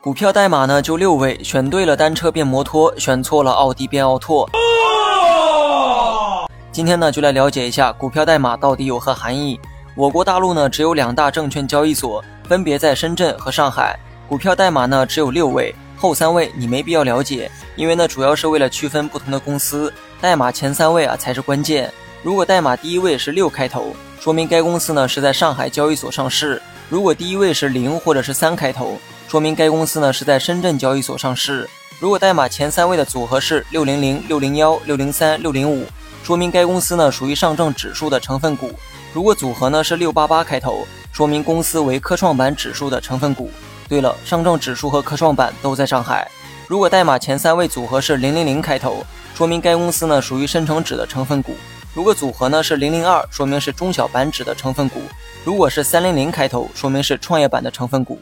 股票代码呢就六位，选对了单车变摩托，选错了奥迪变奥拓。今天呢就来了解一下股票代码到底有何含义。我国大陆呢只有两大证券交易所，分别在深圳和上海。股票代码呢只有六位，后三位你没必要了解，因为呢主要是为了区分不同的公司，代码前三位啊才是关键。如果代码第一位是六开头，说明该公司呢是在上海交易所上市；如果第一位是零或者是三开头，说明该公司呢是在深圳交易所上市。如果代码前三位的组合是六零零、六零幺、六零三、六零五，说明该公司呢属于上证指数的成分股。如果组合呢是六八八开头，说明公司为科创板指数的成分股。对了，上证指数和科创板都在上海。如果代码前三位组合是零零零开头，说明该公司呢属于深成指的成分股。如果组合呢是零零二，说明是中小板指的成分股；如果是三零零开头，说明是创业板的成分股。